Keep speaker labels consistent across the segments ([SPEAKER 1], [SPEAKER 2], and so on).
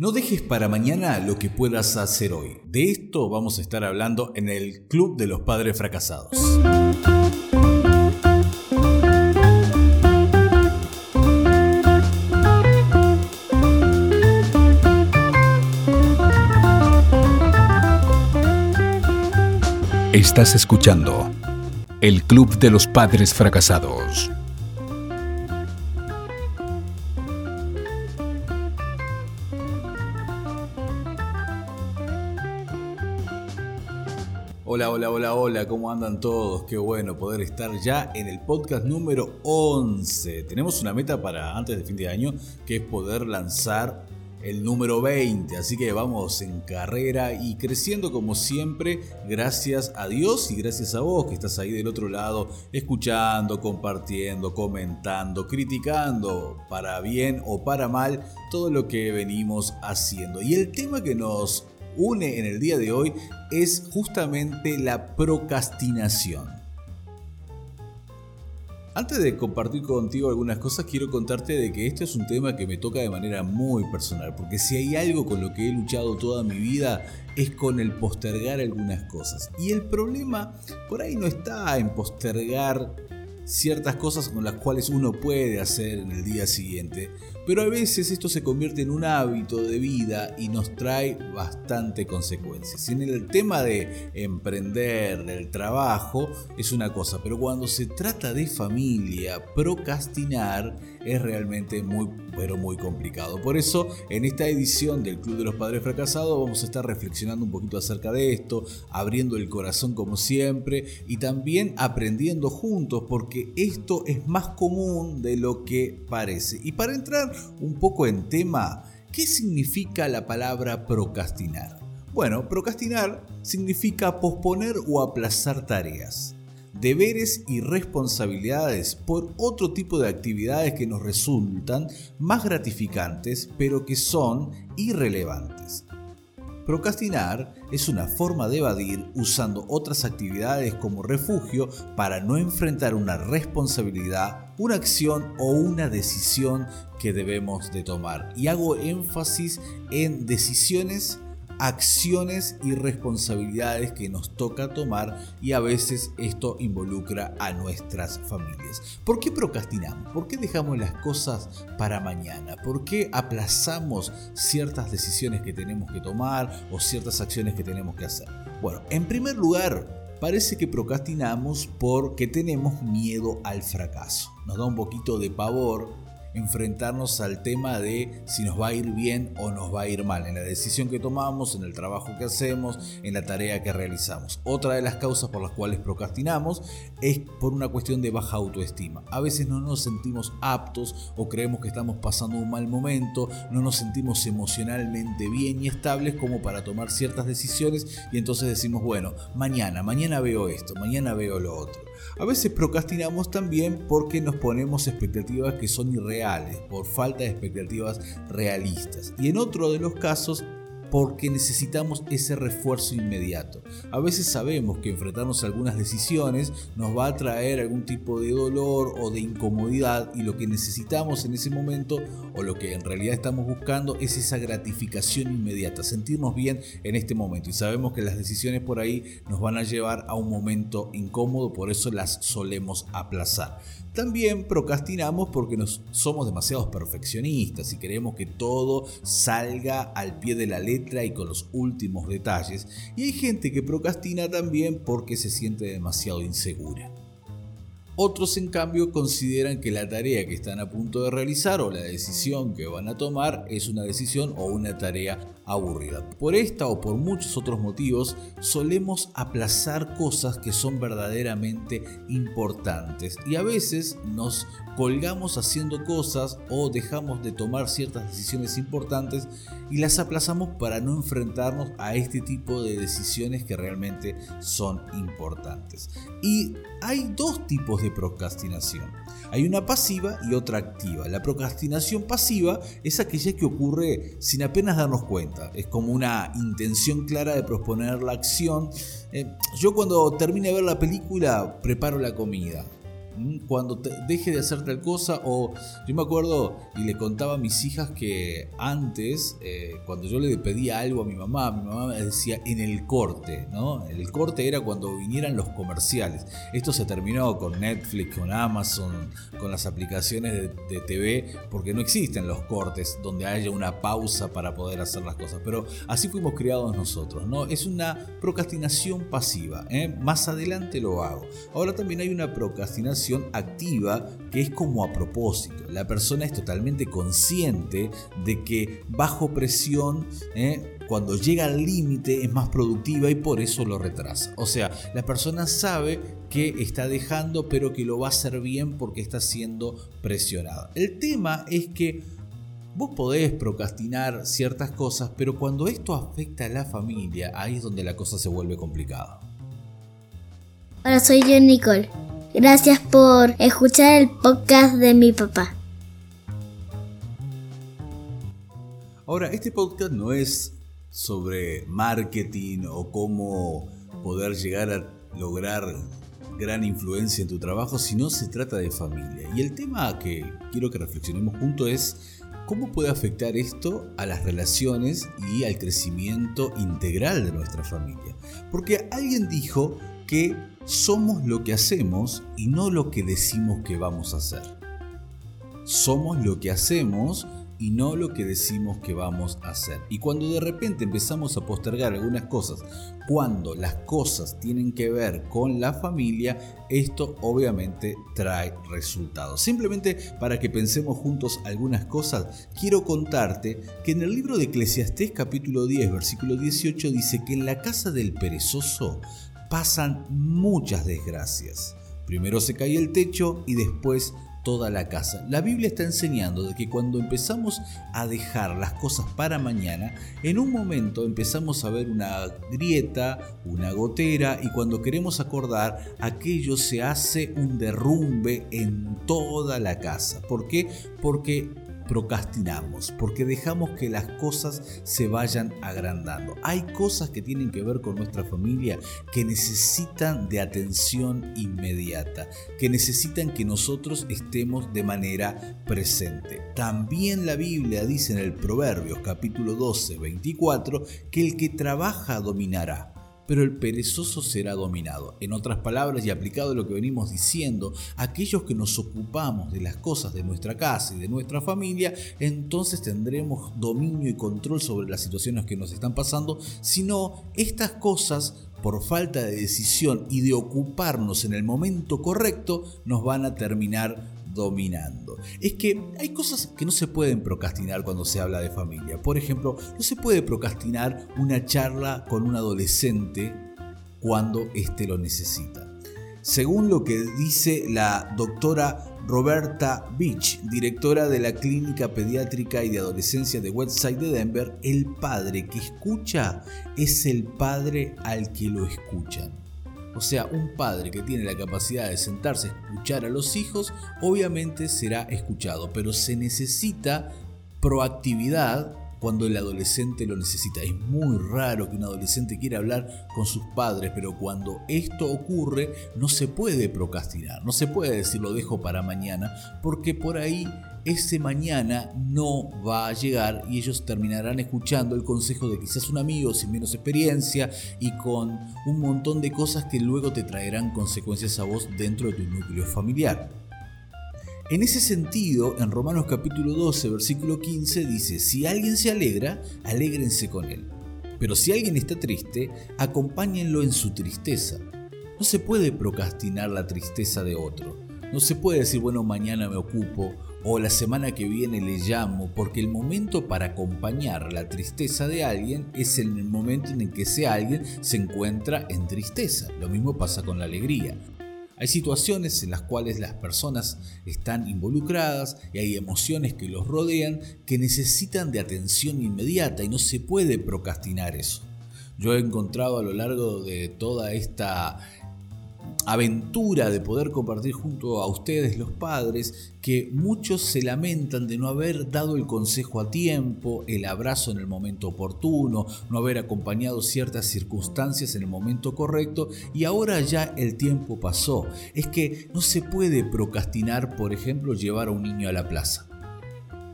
[SPEAKER 1] No dejes para mañana lo que puedas hacer hoy. De esto vamos a estar hablando en el Club de los Padres Fracasados.
[SPEAKER 2] Estás escuchando el Club de los Padres Fracasados.
[SPEAKER 1] Hola, hola, hola, hola, ¿cómo andan todos? Qué bueno poder estar ya en el podcast número 11. Tenemos una meta para antes de fin de año que es poder lanzar el número 20, así que vamos en carrera y creciendo como siempre, gracias a Dios y gracias a vos que estás ahí del otro lado, escuchando, compartiendo, comentando, criticando, para bien o para mal, todo lo que venimos haciendo. Y el tema que nos une en el día de hoy es justamente la procrastinación. Antes de compartir contigo algunas cosas, quiero contarte de que este es un tema que me toca de manera muy personal, porque si hay algo con lo que he luchado toda mi vida es con el postergar algunas cosas. Y el problema por ahí no está en postergar ciertas cosas con las cuales uno puede hacer en el día siguiente, pero a veces esto se convierte en un hábito de vida y nos trae bastante consecuencias. en el tema de emprender, del trabajo, es una cosa, pero cuando se trata de familia, procrastinar es realmente muy, pero muy complicado. Por eso, en esta edición del Club de los Padres Fracasados vamos a estar reflexionando un poquito acerca de esto, abriendo el corazón como siempre y también aprendiendo juntos, porque esto es más común de lo que parece. Y para entrar un poco en tema, ¿qué significa la palabra procrastinar? Bueno, procrastinar significa posponer o aplazar tareas, deberes y responsabilidades por otro tipo de actividades que nos resultan más gratificantes pero que son irrelevantes. Procrastinar es una forma de evadir usando otras actividades como refugio para no enfrentar una responsabilidad, una acción o una decisión que debemos de tomar. Y hago énfasis en decisiones acciones y responsabilidades que nos toca tomar y a veces esto involucra a nuestras familias. ¿Por qué procrastinamos? ¿Por qué dejamos las cosas para mañana? ¿Por qué aplazamos ciertas decisiones que tenemos que tomar o ciertas acciones que tenemos que hacer? Bueno, en primer lugar, parece que procrastinamos porque tenemos miedo al fracaso. Nos da un poquito de pavor enfrentarnos al tema de si nos va a ir bien o nos va a ir mal, en la decisión que tomamos, en el trabajo que hacemos, en la tarea que realizamos. Otra de las causas por las cuales procrastinamos es por una cuestión de baja autoestima. A veces no nos sentimos aptos o creemos que estamos pasando un mal momento, no nos sentimos emocionalmente bien y estables como para tomar ciertas decisiones y entonces decimos, bueno, mañana, mañana veo esto, mañana veo lo otro. A veces procrastinamos también porque nos ponemos expectativas que son irreales, por falta de expectativas realistas. Y en otro de los casos porque necesitamos ese refuerzo inmediato. A veces sabemos que enfrentarnos a algunas decisiones nos va a traer algún tipo de dolor o de incomodidad y lo que necesitamos en ese momento o lo que en realidad estamos buscando es esa gratificación inmediata, sentirnos bien en este momento y sabemos que las decisiones por ahí nos van a llevar a un momento incómodo, por eso las solemos aplazar. También procrastinamos porque nos somos demasiados perfeccionistas y queremos que todo salga al pie de la letra y con los últimos detalles. Y hay gente que procrastina también porque se siente demasiado insegura. Otros en cambio consideran que la tarea que están a punto de realizar o la decisión que van a tomar es una decisión o una tarea Por esta o por muchos otros motivos solemos aplazar cosas que son verdaderamente importantes y a veces nos colgamos haciendo cosas o dejamos de tomar ciertas decisiones importantes y las aplazamos para no enfrentarnos a este tipo de decisiones que realmente son importantes. Y hay dos tipos de procrastinación. Hay una pasiva y otra activa. La procrastinación pasiva es aquella que ocurre sin apenas darnos cuenta. Es como una intención clara de proponer la acción. Eh, yo cuando termine de ver la película preparo la comida cuando deje de hacer tal cosa o yo me acuerdo y le contaba a mis hijas que antes eh, cuando yo le pedía algo a mi mamá, mi mamá me decía en el corte, ¿no? El corte era cuando vinieran los comerciales. Esto se terminó con Netflix, con Amazon, con las aplicaciones de, TV, porque no existen los cortes donde haya una pausa para poder hacer las cosas. Pero así fuimos criados nosotros, ¿no? Es una procrastinación pasiva. ¿eh? Más adelante lo hago. Ahora también hay una procrastinación activa que es como a propósito. La persona es totalmente consciente de que bajo presión, ¿eh? cuando llega al límite es más productiva y por eso lo retrasa. O sea, la persona sabe que está dejando pero que lo va a hacer bien porque está siendo presionada. El tema es que Vos podés procrastinar ciertas cosas, pero cuando esto afecta a la familia, ahí es donde la cosa se vuelve complicada.
[SPEAKER 3] Hola, soy yo Nicole. Gracias por escuchar el podcast de mi papá.
[SPEAKER 1] Ahora, este podcast no es sobre marketing o cómo poder llegar a lograr gran influencia en tu trabajo, sino se trata de familia. Y el tema que quiero que reflexionemos juntos es ¿Cómo puede afectar esto a las relaciones y al crecimiento integral de nuestra familia? Porque alguien dijo que somos lo que hacemos y no lo que decimos que vamos a hacer. Somos lo que hacemos y no lo que decimos que vamos a hacer. Y cuando de repente empezamos a postergar algunas cosas, cuando las cosas tienen que ver con la familia, esto obviamente trae resultados. Simplemente para que pensemos juntos algunas cosas, quiero contarte que en el libro de Eclesiastés capítulo 10, versículo 18 dice que en la casa del perezoso pasan muchas desgracias. Primero se cae el techo y después toda la casa. La Biblia está enseñando de que cuando empezamos a dejar las cosas para mañana, en un momento empezamos a ver una grieta, una gotera y cuando queremos acordar, aquello se hace un derrumbe en toda la casa. ¿Por qué? Porque procrastinamos, porque dejamos que las cosas se vayan agrandando. Hay cosas que tienen que ver con nuestra familia que necesitan de atención inmediata, que necesitan que nosotros estemos de manera presente. También la Biblia dice en el Proverbios capítulo 12, 24, que el que trabaja dominará pero el perezoso será dominado. En otras palabras, y aplicado a lo que venimos diciendo, aquellos que nos ocupamos de las cosas de nuestra casa y de nuestra familia, entonces tendremos dominio y control sobre las situaciones que nos están pasando, si no, estas cosas por falta de decisión y de ocuparnos en el momento correcto, nos van a terminar Es que hay cosas que no se pueden procrastinar cuando se habla de familia. Por ejemplo, no se puede procrastinar una charla con un adolescente cuando éste lo necesita. Según lo que dice la doctora Roberta Beach, directora de la Clínica Pediátrica y de Adolescencia de Westside de Denver, el padre que escucha es el padre al que lo escuchan. O sea, un padre que tiene la capacidad de sentarse a escuchar a los hijos, obviamente será escuchado, pero se necesita proactividad cuando el adolescente lo necesita. Es muy raro que un adolescente quiera hablar con sus padres, pero cuando esto ocurre no se puede procrastinar, no se puede decir lo dejo para mañana, porque por ahí ese mañana no va a llegar y ellos terminarán escuchando el consejo de quizás un amigo sin menos experiencia y con un montón de cosas que luego te traerán consecuencias a vos dentro de tu núcleo familiar. En ese sentido, en Romanos capítulo 12, versículo 15 dice, si alguien se alegra, alégrense con él. Pero si alguien está triste, acompáñenlo en su tristeza. No se puede procrastinar la tristeza de otro. No se puede decir, bueno, mañana me ocupo o la semana que viene le llamo, porque el momento para acompañar la tristeza de alguien es el momento en el que ese alguien se encuentra en tristeza. Lo mismo pasa con la alegría. Hay situaciones en las cuales las personas están involucradas y hay emociones que los rodean que necesitan de atención inmediata y no se puede procrastinar eso. Yo he encontrado a lo largo de toda esta aventura de poder compartir junto a ustedes los padres que muchos se lamentan de no haber dado el consejo a tiempo, el abrazo en el momento oportuno, no haber acompañado ciertas circunstancias en el momento correcto y ahora ya el tiempo pasó. Es que no se puede procrastinar, por ejemplo, llevar a un niño a la plaza.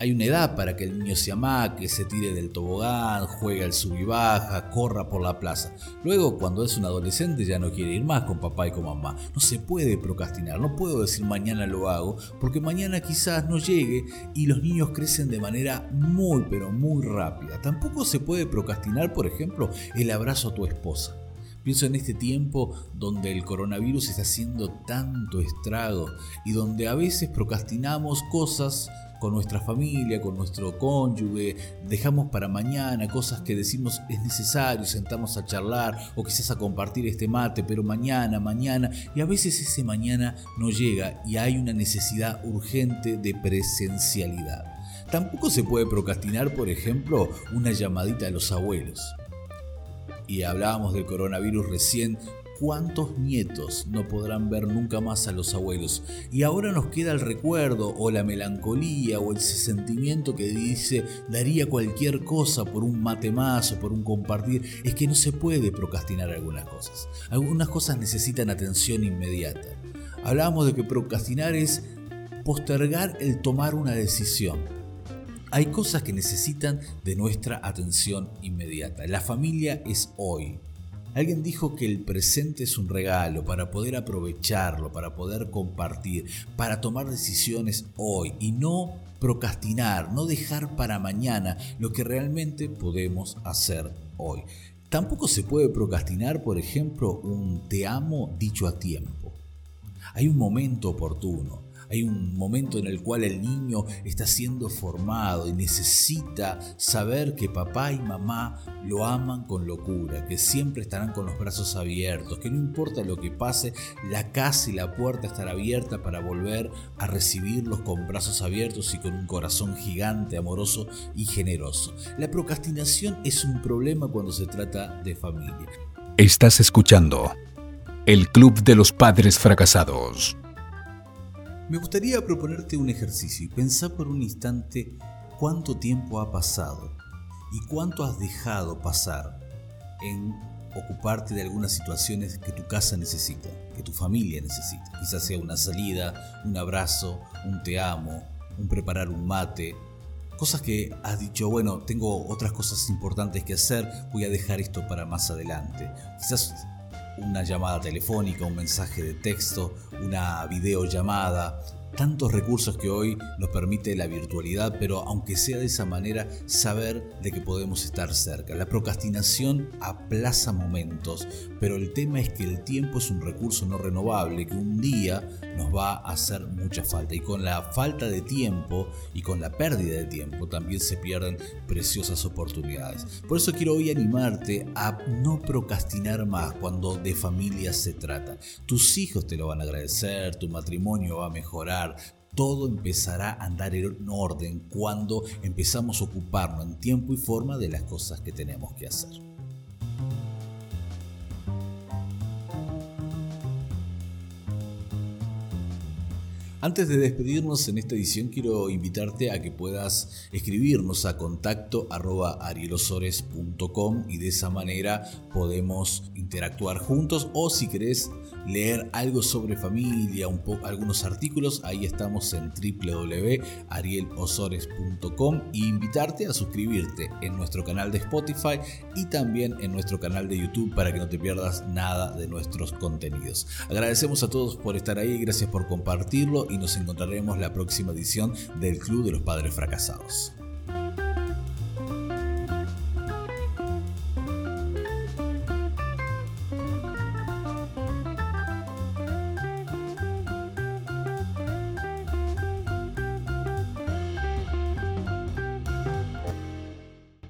[SPEAKER 1] Hay una edad para que el niño se amaque, se tire del tobogán, juegue al sub y baja, corra por la plaza. Luego, cuando es un adolescente, ya no quiere ir más con papá y con mamá. No se puede procrastinar, no puedo decir mañana lo hago, porque mañana quizás no llegue y los niños crecen de manera muy, pero muy rápida. Tampoco se puede procrastinar, por ejemplo, el abrazo a tu esposa. Pienso en este tiempo donde el coronavirus está haciendo tanto estrago y donde a veces procrastinamos cosas con nuestra familia, con nuestro cónyuge, dejamos para mañana cosas que decimos es necesario, sentamos a charlar o quizás a compartir este mate, pero mañana, mañana, y a veces ese mañana no llega y hay una necesidad urgente de presencialidad. Tampoco se puede procrastinar, por ejemplo, una llamadita a los abuelos. Y hablábamos del coronavirus recién, ¿Cuántos nietos no podrán ver nunca más a los abuelos? Y ahora nos queda el recuerdo o la melancolía o ese sentimiento que dice daría cualquier cosa por un mate más o por un compartir. Es que no se puede procrastinar algunas cosas. Algunas cosas necesitan atención inmediata. Hablábamos de que procrastinar es postergar el tomar una decisión. Hay cosas que necesitan de nuestra atención inmediata. La familia es hoy, Alguien dijo que el presente es un regalo para poder aprovecharlo, para poder compartir, para tomar decisiones hoy y no procrastinar, no dejar para mañana lo que realmente podemos hacer hoy. Tampoco se puede procrastinar, por ejemplo, un te amo dicho a tiempo. Hay un momento oportuno, hay un momento en el cual el niño está siendo formado y necesita saber que papá y mamá lo aman con locura, que siempre estarán con los brazos abiertos, que no importa lo que pase, la casa y la puerta estará abierta para volver a recibirlos con brazos abiertos y con un corazón gigante, amoroso y generoso. La procrastinación es un problema cuando se trata de familia.
[SPEAKER 2] Estás escuchando el Club de los Padres Fracasados.
[SPEAKER 1] Me gustaría proponerte un ejercicio y pensar por un instante cuánto tiempo ha pasado y cuánto has dejado pasar en ocuparte de algunas situaciones que tu casa necesita, que tu familia necesita. Quizás sea una salida, un abrazo, un te amo, un preparar un mate. Cosas que has dicho, bueno, tengo otras cosas importantes que hacer, voy a dejar esto para más adelante. Quizás una llamada telefónica, un mensaje de texto, una videollamada, tantos recursos que hoy nos permite la virtualidad, pero aunque sea de esa manera, saber de que podemos estar cerca. La procrastinación aplaza momentos, pero el tema es que el tiempo es un recurso no renovable que un día nos va a hacer mucha falta. Y con la falta de tiempo y con la pérdida de tiempo también se pierden preciosas oportunidades. Por eso quiero hoy animarte a no procrastinar más cuando de familia se trata. Tus hijos te lo van a agradecer, tu matrimonio va a mejorar todo empezará a andar en orden cuando empezamos a ocuparnos en tiempo y forma de las cosas que tenemos que hacer. Antes de despedirnos en esta edición quiero invitarte a que puedas escribirnos a contacto arielosores.com y de esa manera podemos interactuar juntos o si querés leer algo sobre familia, un algunos artículos, ahí estamos en www.arielosores.com e invitarte a suscribirte en nuestro canal de Spotify y también en nuestro canal de YouTube para que no te pierdas nada de nuestros contenidos. Agradecemos a todos por estar ahí, gracias por compartirlo y nos encontraremos la próxima edición del Club de los Padres Fracasados.